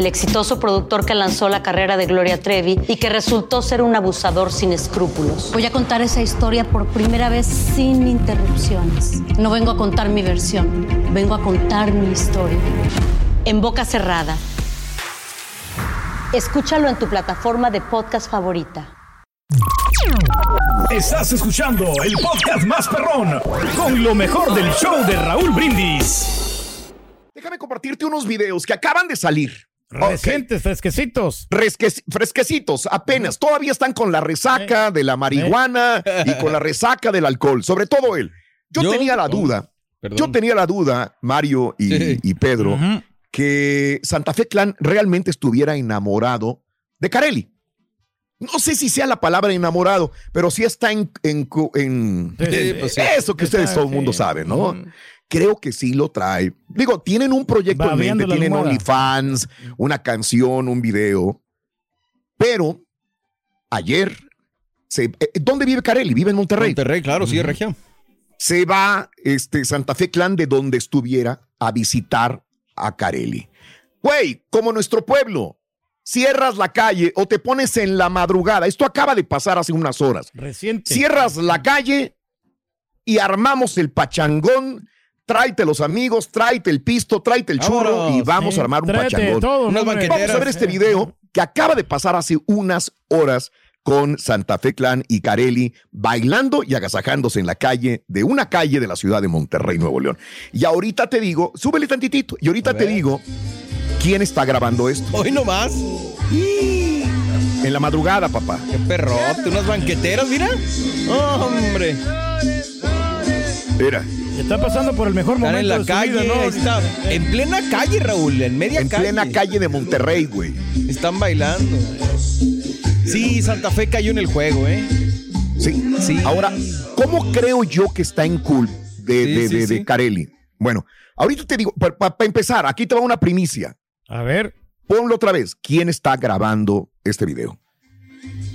el exitoso productor que lanzó la carrera de Gloria Trevi y que resultó ser un abusador sin escrúpulos. Voy a contar esa historia por primera vez sin interrupciones. No vengo a contar mi versión, vengo a contar mi historia. En boca cerrada. Escúchalo en tu plataforma de podcast favorita. Estás escuchando el podcast más perrón con lo mejor del show de Raúl Brindis. Déjame compartirte unos videos que acaban de salir. Recientes, fresquecitos. Fresquecitos, apenas. Todavía están con la resaca de la marihuana y con la resaca del alcohol. Sobre todo él. Yo, ¿Yo? tenía la duda. yo tenía la duda, Mario y, Sí. y Pedro, que Santa Fe Clan realmente estuviera enamorado de Carelli. No sé si sea la palabra enamorado, pero sí está en, en, en- Sí, en- pues sí. eso que ustedes todo el mundo sabe, ¿no? Creo que sí lo trae. Digo, tienen un proyecto en Babeando mente, tienen. OnlyFans, una canción, un video. Pero ayer, se, eh, ¿dónde vive Carelli? Vive en Monterrey. Monterrey, claro, sí, es región. Se va este, Santa Fe Clan de donde estuviera a visitar a Carelli. Güey, como nuestro pueblo, cierras la calle o te pones en la madrugada. Esto acaba de pasar hace unas horas. Reciente. Cierras la calle y armamos el pachangón. Tráete los amigos, tráete el pisto, tráete el churro Vámonos. y vamos Sí, a armar un tráete pachangón. todo, Unas hombre. banqueteras. Vamos a ver este video que acaba de pasar hace unas horas con Santa Fe Clan y Carelli bailando y agasajándose en la calle de una calle de la ciudad de Monterrey, Nuevo León. Y ahorita te digo, súbele tantitito, y ahorita te digo quién está grabando esto. Hoy nomás. En la madrugada, papá. Qué perrote, unas banqueteras, mira. Hombre. Mira, Está pasando por el mejor Están momento en la de su calle, vida, ¿no? está. En plena calle, Raúl, en media en calle. plena calle de Monterrey, güey. Están bailando. Sí, Santa Fe cayó en el juego, ¿eh? Sí. Sí. Ahora, ¿cómo creo yo que está en cool de, Sí, de, sí, de- de sí. Carelli? Bueno, ahorita te digo, para empezar, aquí te va una primicia. A ver. Ponlo otra vez. ¿Quién está grabando este video?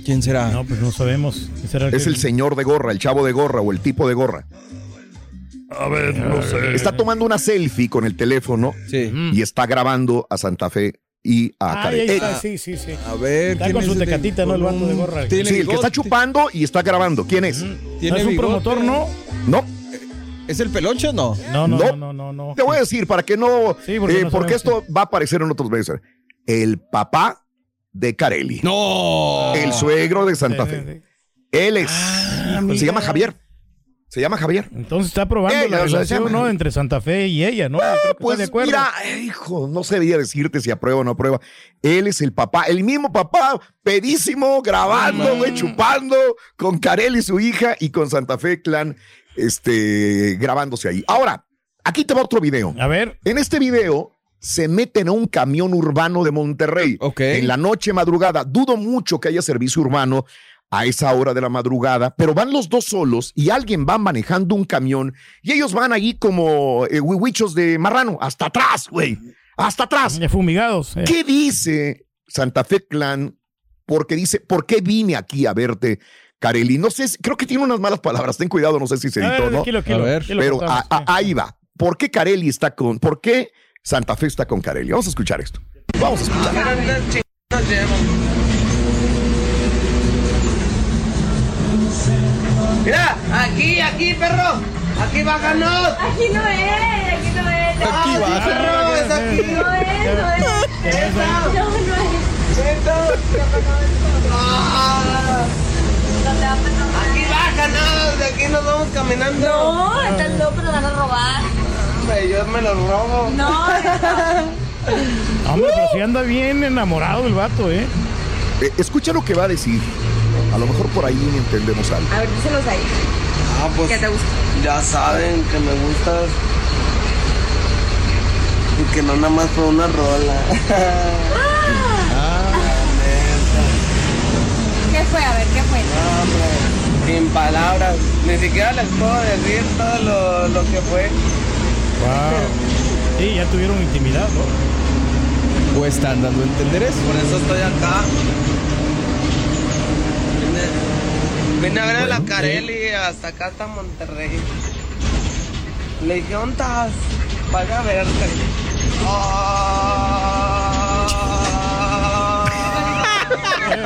¿Quién será? No, pues no sabemos. ¿Quién será Es que- el señor de gorra, el chavo de gorra o el tipo de gorra. A ver, no sé. Está tomando una selfie con el teléfono Sí. y está grabando a Santa Fe y a Ah, Carelli. ahí Eh, está, sí, sí, sí. A ver, Está ¿quién con es su el de- tecatita, ¿no? El vato de gorra. Tiene sí, el que está chupando y está grabando. ¿Quién es? ¿No Tiene es un bigote. promotor, no? No, ¿Es el pelocho o no? No, no, No. no, no, no. te voy a decir para que no, Sí, porque eh, no porque sabemos esto va a aparecer en otros veces. El papá de Carelli, No. el suegro de Santa Fe. Él es, Ah, se mira. llama Javier. Se llama Javier. Entonces está probando Ella, la o sea, relación, llama- ¿no? Entre Santa Fe y ella, ¿no? Está Pues de acuerdo. mira, hijo, no sabía decirte si aprueba o no aprueba. Él es el papá, el mismo papá, pedísimo, grabando, güey, chupando con Carel y su hija y con Santa Fe Clan, este, grabándose ahí. Ahora, aquí te va otro video. A ver. En este video se meten a un camión urbano de Monterrey. Ok. En la noche madrugada. Dudo mucho que haya servicio urbano a esa hora de la madrugada, pero van los dos solos y alguien va manejando un camión y ellos van allí como eh, huichos de marrano, hasta atrás, güey. Hasta atrás. Ya fumigados. eh. ¿Qué dice Santa Fe Clan? Porque dice, ¿por qué vine aquí a verte, Carelli? No sé, creo que tiene unas malas palabras. Ten cuidado, no sé si se editó, ver, ¿no? aquí lo- aquí lo- A ver. aquí lo Pero a- a- ahí va. ¿Por qué Carelli está con, por qué Santa Fe está con Carelli? Vamos a escuchar esto. Vamos a escuchar. Mira, aquí, aquí, perro. Aquí bájanos. Aquí no es, aquí no es. No, Aquí va. Perro, es aquí. no es, no es. No, no es. Ah, ¿Dónde va a pasar? Aquí bájanos. De aquí nos vamos caminando. No, estás loco, nos van a robar. Hombre, yo me los robo. No, Hombre, pero si anda bien enamorado el vato, ¿eh? Eh, escucha lo que va a decir. A lo mejor por ahí entendemos algo. A ver, díselos ahí. Ah, pues ¿Qué te gusta? ya saben que me gustas. Y que no nada más por una rola. ¿Qué fue? A ver, ¿qué fue? No, sin palabras. Ni siquiera les puedo decir todo lo, lo que fue. Wow. Sí, ya tuvieron intimidad, ¿no? ¿O están dando a entender eso? Por eso estoy acá. Vine, a ver a la Carelli hasta acá hasta Monterrey. Le dije. Vaya a verte.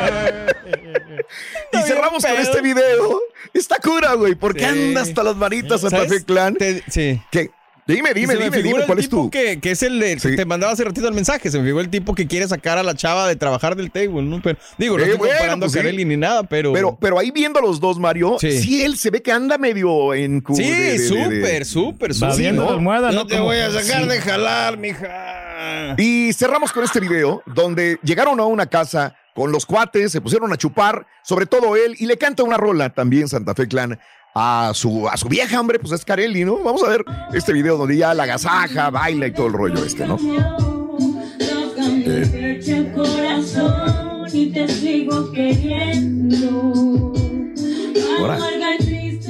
Y cerramos con este video. Está cura, güey. ¿Por qué anda hasta las manitas Santa. Fe Clan? Te- sí. ¿Qué? Dime, dime, Se me dime, dime, el ¿cuál es tipo tu? Que, que es el de, Sí. te mandaba hace ratito el mensaje, se me figuró el tipo que quiere sacar a la chava de trabajar del table, ¿no? Pero, digo, no Eh, estoy bueno, comparando pues a sí. Ni nada, pero... Pero, pero ahí viendo a los dos, Mario, sí. Sí. él se ve que anda medio en cu- sí, súper, súper, súper. la almohada, No ¿no? te Como- voy a sacar Sí. de jalar, mija. Y cerramos con este video donde llegaron a una casa con los cuates, se pusieron a chupar, sobre todo él, y le canta una rola también Santa Fe Clan a su, a su vieja, hombre, pues es Carelli, ¿no? Vamos a ver este video donde ya la agasaja, baila y todo el rollo este, ¿no? Ahora. Mi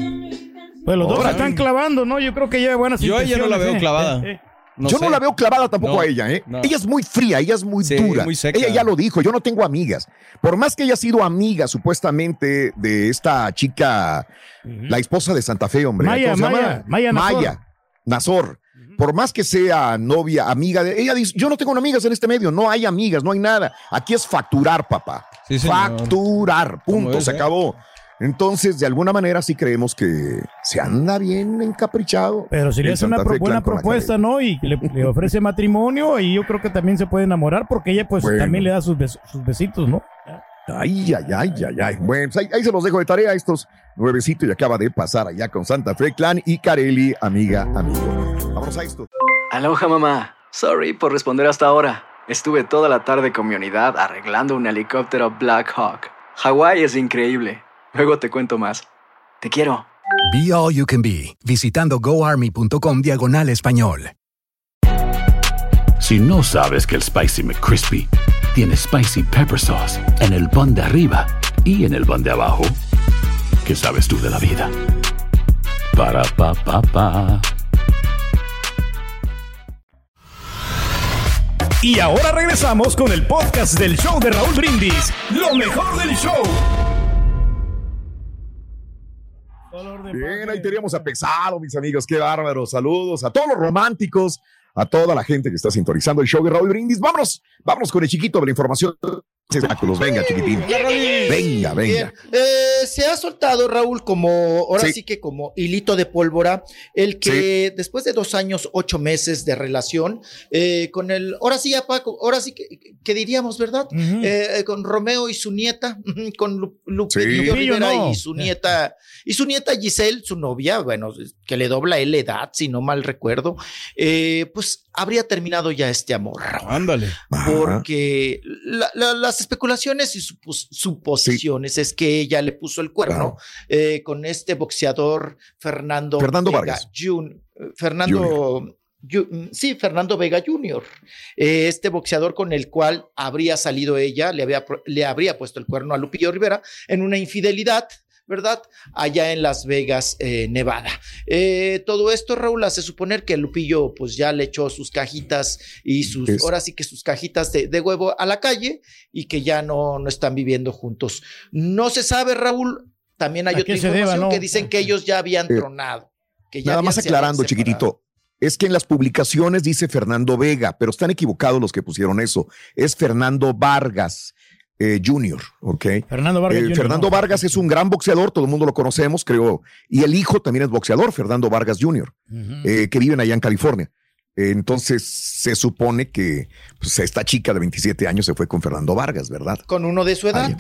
Pues los dos Ahora. se están clavando, ¿no? Yo creo que lleva buenas Yo a ella no la veo ¿eh? clavada. Eh, eh. Yo no la veo clavada tampoco No, a ella, ¿eh? no. Ella es muy fría, ella es muy Sí, dura. muy seca. Ella ya lo dijo, yo no tengo amigas. Por más que haya sido amiga, supuestamente, de esta chica, la esposa de Santa Fe, hombre. Maya, ¿cómo se llama? Maya, Maya Nazor. Maya Nazor. Por más que sea novia, amiga de ella, dice: Yo no tengo amigas en este medio, no hay amigas, no hay nada. Aquí es facturar, papá. Sí, facturar, punto, se ser. acabó. Entonces, de alguna manera, sí creemos que se anda bien encaprichado. Pero si le hace una Santa pro- Fe buena propuesta, ¿no? Y le, le ofrece matrimonio, y yo creo que también se puede enamorar porque ella, pues, Bueno. también le da sus, bes- sus besitos, ¿no? Ay, ay, ay, ay, ay. Bueno, pues ahí, ahí se los dejo de tarea estos nuevecitos y acaba de pasar allá con Santa Fe Clan y Carelli, amiga, amigo. Vámonos a esto. Aloha mamá. Sorry por responder hasta ahora. Estuve toda la tarde con mi unidad arreglando un helicóptero Black Hawk. Hawái es increíble. Luego te cuento más. Te quiero. Be All You Can Be, visitando goarmy.com diagonal español. Si no sabes que el Spicy McCrispy tiene Spicy Pepper Sauce en el pan de arriba y en el pan de abajo, ¿qué sabes tú de la vida? Para, pa, pa, pa. Y ahora regresamos con el podcast del show de Raúl Brindis. Lo mejor del show. Bien, ahí teníamos a Pesado, mis amigos. Qué bárbaro. Saludos a todos los románticos, a toda la gente que está sintonizando el show de Raúl Brindis. Vámonos, vámonos con el chiquito de la información. Espectáculos. Venga, chiquitín. Venga, venga. Bien. Eh, se ha soltado, Raúl, como, ahora sí. Sí. que como hilito de pólvora, el que después de dos años, ocho meses de relación, eh, con el, ahora sí, ya, Paco, ahora sí que, que diríamos, ¿verdad? Eh, con Romeo y su nieta, con Lu- Lupe- Sí. Lupillo Lupillo, Rivera no. y su nieta, y su nieta Giselle, su novia, bueno, que le dobla él la edad, si no mal recuerdo, eh, pues habría terminado ya este amor. Ándale. Porque la- la- las especulaciones y supos- suposiciones es que ella le puso el cuerno eh, con este boxeador Fernando, Fernando Vega Vargas. Jun- eh, Fernando. Mm, sí, Fernando Vega Jr., eh, este boxeador con el cual habría salido ella, le había, le habría puesto el cuerno a Lupillo Rivera en una infidelidad, ¿verdad? Allá en Las Vegas, eh, Nevada. Eh, todo esto, Raúl, hace suponer que Lupillo pues ya le echó sus cajitas y sus, Es- ahora sí que sus cajitas de, de huevo a la calle y que ya no, no están viviendo juntos. No se sabe, Raúl, también hay ¿A otra deba, información no? que dicen que ellos ya habían tronado. Que ya Nada más aclarando, chiquitito. Es que en las publicaciones dice Fernando Vega, pero están equivocados los que pusieron eso. Es Fernando Vargas eh, Jr., ¿ok? Fernando Vargas Eh, Jr., Fernando no. Vargas es un gran boxeador, todo el mundo lo conocemos, creo. Y el hijo también es boxeador, Fernando Vargas Jr., eh, que viven allá en California. Entonces se supone que pues, esta chica de 27 años se fue con Fernando Vargas, ¿verdad? Con uno de su edad.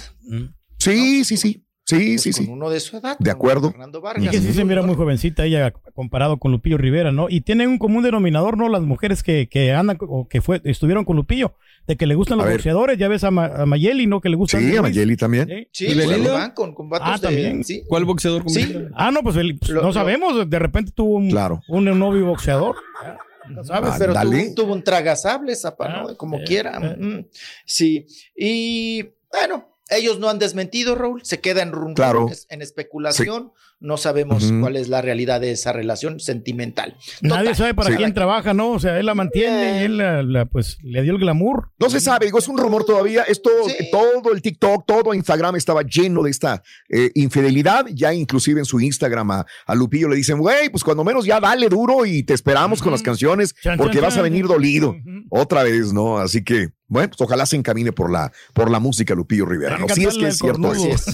Sí, sí, sí. Sí, sí, sí. uno de su edad. De acuerdo. Fernando Y Vargas. que sí se mira muy jovencita ella comparado con Lupillo Rivera, ¿no? Y tienen un común denominador, ¿no? Las mujeres que, que andan o que fue, estuvieron con Lupillo, de que le gustan los A ver. boxeadores. Ya ves a, Ma- a Mayeli, ¿no? Que le gusta. Sí, a. Mayeli también. Sí, ¿Y pues, Belinda? van con, con vatos Ah, de- también. sí. ¿Cuál boxeador? con Sí. Ah, no, pues el- pues, Lo- no lo- sabemos. De repente tuvo un, Claro. un novio boxeador. ¿No ¿Sabes? Pero Ándale. tuvo, tuvo un tragasable, zapa, ¿no? Ah, Como eh, quiera. eh. Mm, Sí. Y bueno, ellos no han desmentido, Raúl. Se queda en rum Claro. en especulación. No sabemos cuál es la realidad de esa relación sentimental. Nadie sabe para Sí. quién trabaja, ¿no? O sea, él la mantiene y él la, la, pues le dio el glamour. No se sabe, digo, es un rumor todavía. Esto, Sí. todo el TikTok, todo Instagram estaba lleno de esta eh, infidelidad. Ya inclusive en su Instagram a, a Lupillo le dicen, güey, pues cuando menos ya dale duro y te esperamos con las canciones Chan, porque chan, vas a venir dolido. Otra vez, ¿no? Así que, bueno, pues ojalá se encamine por la, por la música Lupillo Rivera. ¿no? Sí es que es cierto. eso.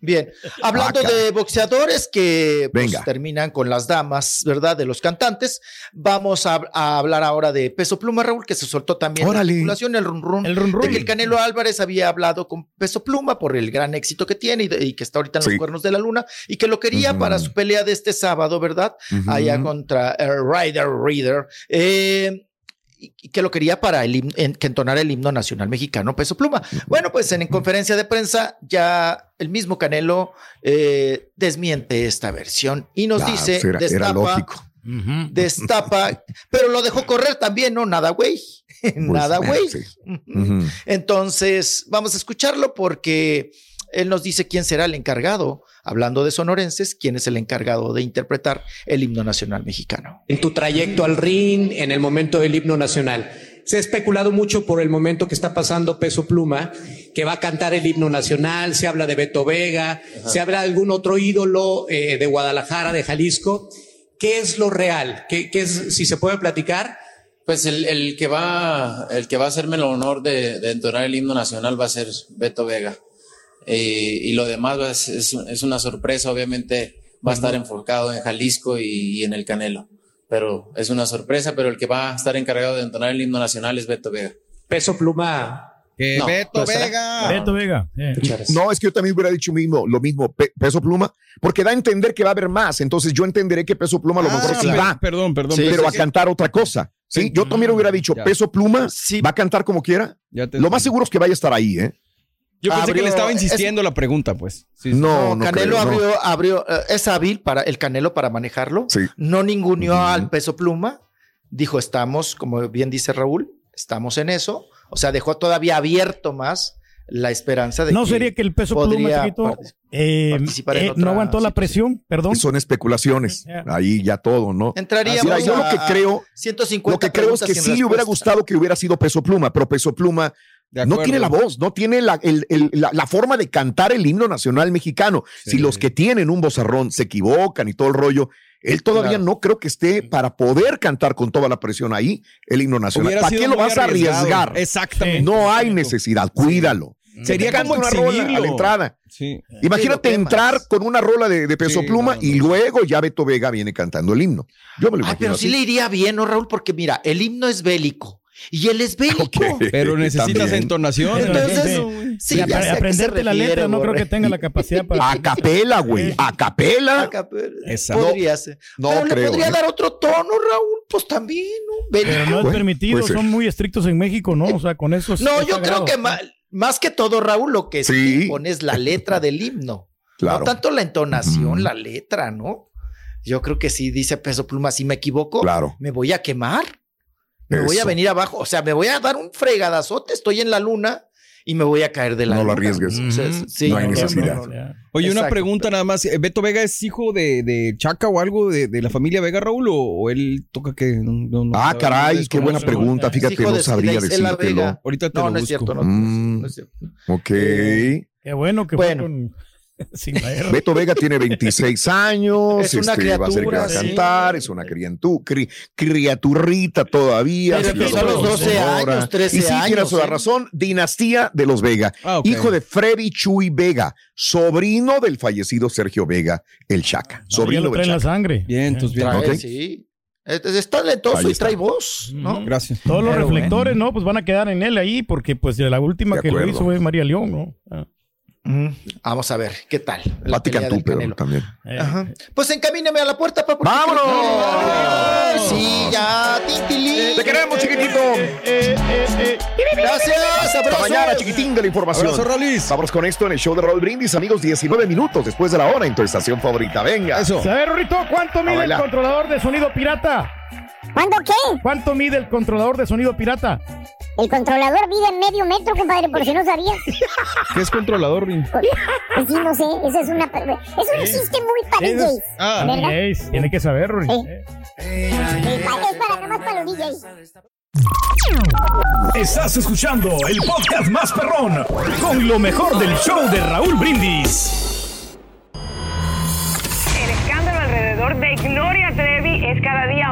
Bien, hablando de boxeadores que pues, Venga. terminan con las damas, ¿verdad? De los cantantes, vamos a, a hablar ahora de Peso Pluma, Raúl, que se soltó también Órale. la especulación, el run run, El run run. de que el Canelo Álvarez había hablado con Peso Pluma por el gran éxito que tiene y, de- y que está ahorita en los Sí. cuernos de la luna y que lo quería para su pelea de este sábado, ¿verdad? Allá contra eh, Ryder Reader. Eh, que lo quería para el en- que entonara el himno nacional mexicano, Peso Pluma. Bueno, pues en, en conferencia de prensa ya el mismo Canelo eh, desmiente esta versión y nos Ah, dice, pues era, era destapa, lógico. destapa, pero lo dejó correr también, ¿no? Nada, güey. Nada, Pues, güey. sí. Ujú. Ujú. Entonces, vamos a escucharlo porque él nos dice quién será el encargado, hablando de sonorenses, quién es el encargado de interpretar el himno nacional mexicano. en tu trayecto al ring, en el momento del himno nacional. Se ha especulado mucho por el momento que está pasando Peso Pluma, que va a cantar el himno nacional, se habla de Beto Vega, se habla de algún otro ídolo eh, de Guadalajara, de Jalisco. ¿Qué es lo real? ¿Qué, qué es, si se puede platicar? Pues el, el que va, el que va a hacerme el honor de, de entonar el himno nacional va a ser Beto Vega. Eh, y lo demás a ser- es, es una sorpresa, obviamente va a estar enfocado en Jalisco y, y en el Canelo. Pero es una sorpresa, pero el que va a estar encargado de entonar el himno nacional es Beto Vega. Peso Pluma. Que No, Beto. Vega. Beto Vega. eh. No, es que yo también hubiera dicho mismo, lo mismo, Pe- Peso Pluma, porque da a entender que va a haber más. Entonces yo entenderé que Peso Pluma a lo Ah, mejor sí per- va, Perdón, perdón. pero pensé a que- cantar otra cosa. Sí, yo también hubiera dicho, Ya. Peso Pluma Sí. va a cantar como quiera. Lo más seguro es que vaya a estar ahí, ¿eh? Yo pensé que le estaba es- insistiendo la pregunta, pues. Sí, sí. No, no Canelo creo, no. abrió, abrió, eh, es hábil para el Canelo para manejarlo. Sí. No ninguneó Ujú. al peso pluma. Dijo, estamos, como bien dice Raúl, estamos en eso. O sea, dejó todavía abierto más la esperanza de No que sería que el peso pluma, podría chiquito, eh, participar en eh, otra no aguantó la presión, perdón. Son especulaciones. Ahí ya todo, ¿no? Entraríamos Mira, yo lo que creo, 150 lo que creo es que sí le hubiera gustado que hubiera sido Peso Pluma, pero Peso Pluma no tiene la voz, no tiene la, el- el- la- la forma de cantar el himno nacional mexicano. Sí. Si los que tienen un vozarrón se equivocan y todo el rollo, él todavía Claro. no creo que esté para poder cantar con toda la presión ahí el himno nacional. Hubiera ¿Para qué lo vas a arriesgar? Exactamente. No hay necesidad, cuídalo. Sería Que te como una rola a la entrada. Sí. Imagínate entrar con una rola de, de peso Sí, pluma no, y luego ya Beto Vega viene cantando el himno. Yo me lo imagino pero sí le iría bien, ¿no, Raúl? Porque mira, el himno es bélico y él es bélico. Pero necesitas También. entonación. Entonces, Sí. ya aprenderte la letra, no creo que tenga la capacidad para. A capela, güey. A capela. Exacto. Podría ser. No pero creo, le podría ¿eh? dar otro tono, Raúl. Pues también, ¿no? Bélico. Pero no es Bueno, permitido, puede ser. son muy estrictos en México, ¿no? O sea, con eso es- No, es yo sagrado. creo que más que todo, Raúl, lo que Sí. pones la letra del himno. Claro. No tanto la entonación, la letra, ¿no? Yo creo que sí, dice Peso Pluma, si me equivoco, Claro. me voy a quemar. Me voy a venir abajo. O sea, me voy a dar un fregadazote, estoy en la luna y me voy a caer de la No lo arriesgues. O sea, Ujú. sí, No hay no, necesidad. no, no, no. Oye, una pregunta nada más. Eh, ¿Beto Vega es hijo de, de Chaca o algo de, de la familia Vega, Raúl? ¿O, o él toca que.? no- no- no- Ah, no caray, qué buena pregunta. Es Fíjate, no de sabría decírtelo. Vega. Ahorita te No, lo no es cierto, no, Mm. no es cierto. Ok. Qué bueno que Bueno. fue con. Sin la R. Beto Vega tiene 26 años, Es una este, va a ser que va a criatura, sí. cantar, es una criantu- cri- criaturrita todavía. Pero sí, empezó a los sonora. 12 años, 13 Y sí, tiene años, toda ¿eh? razón, dinastía de los Vega, Ah, hijo de Freddy Chuy Vega, sobrino del fallecido Sergio Vega, el Chaca, No, ya sobrino del trae en la Chaca. sangre. Bien, entonces bien. Trae, Ok. sí. Es, talentoso y trae voz. Gracias. Todos los Pero reflectores, ¿no? Pues van a quedar en él ahí, porque pues la última De que lo hizo fue María León, ¿no? Ah. Mm, Vamos a ver, ¿qué tal? La Pati pelea Cantú, del pero Canelo. también. Ajá. Pues encamíneme a la puerta, papá. ¡Vámonos! Ay, Sí, ya, tintilín. Te queremos, chiquitito. Gracias, Hasta abrazo. mañana, chiquitín de la información. Abrazo, Rolis. Vamos con esto en el show de Raúl Brindis, amigos. 19 minutos después de la hora en tu estación favorita. Venga. Eso. A ver, Rorrito, ¿cuánto mide el controlador de sonido pirata? ¿Cuándo qué? ¿Cuánto mide el controlador de sonido pirata? El controlador mide medio metro, compadre, por si no sabías. ¿Qué es controlador, Rin? Pues sí, no sé, esa es una... Eso no existe muy para es- DJs, Ah. ¿verdad? DJs, tiene que saber, Rorrito. Eh. Es pa- es para nomás para los DJs. Estás escuchando el podcast más perrón con lo mejor del show de Raúl Brindis. El escándalo alrededor de Gloria Trevi es cada día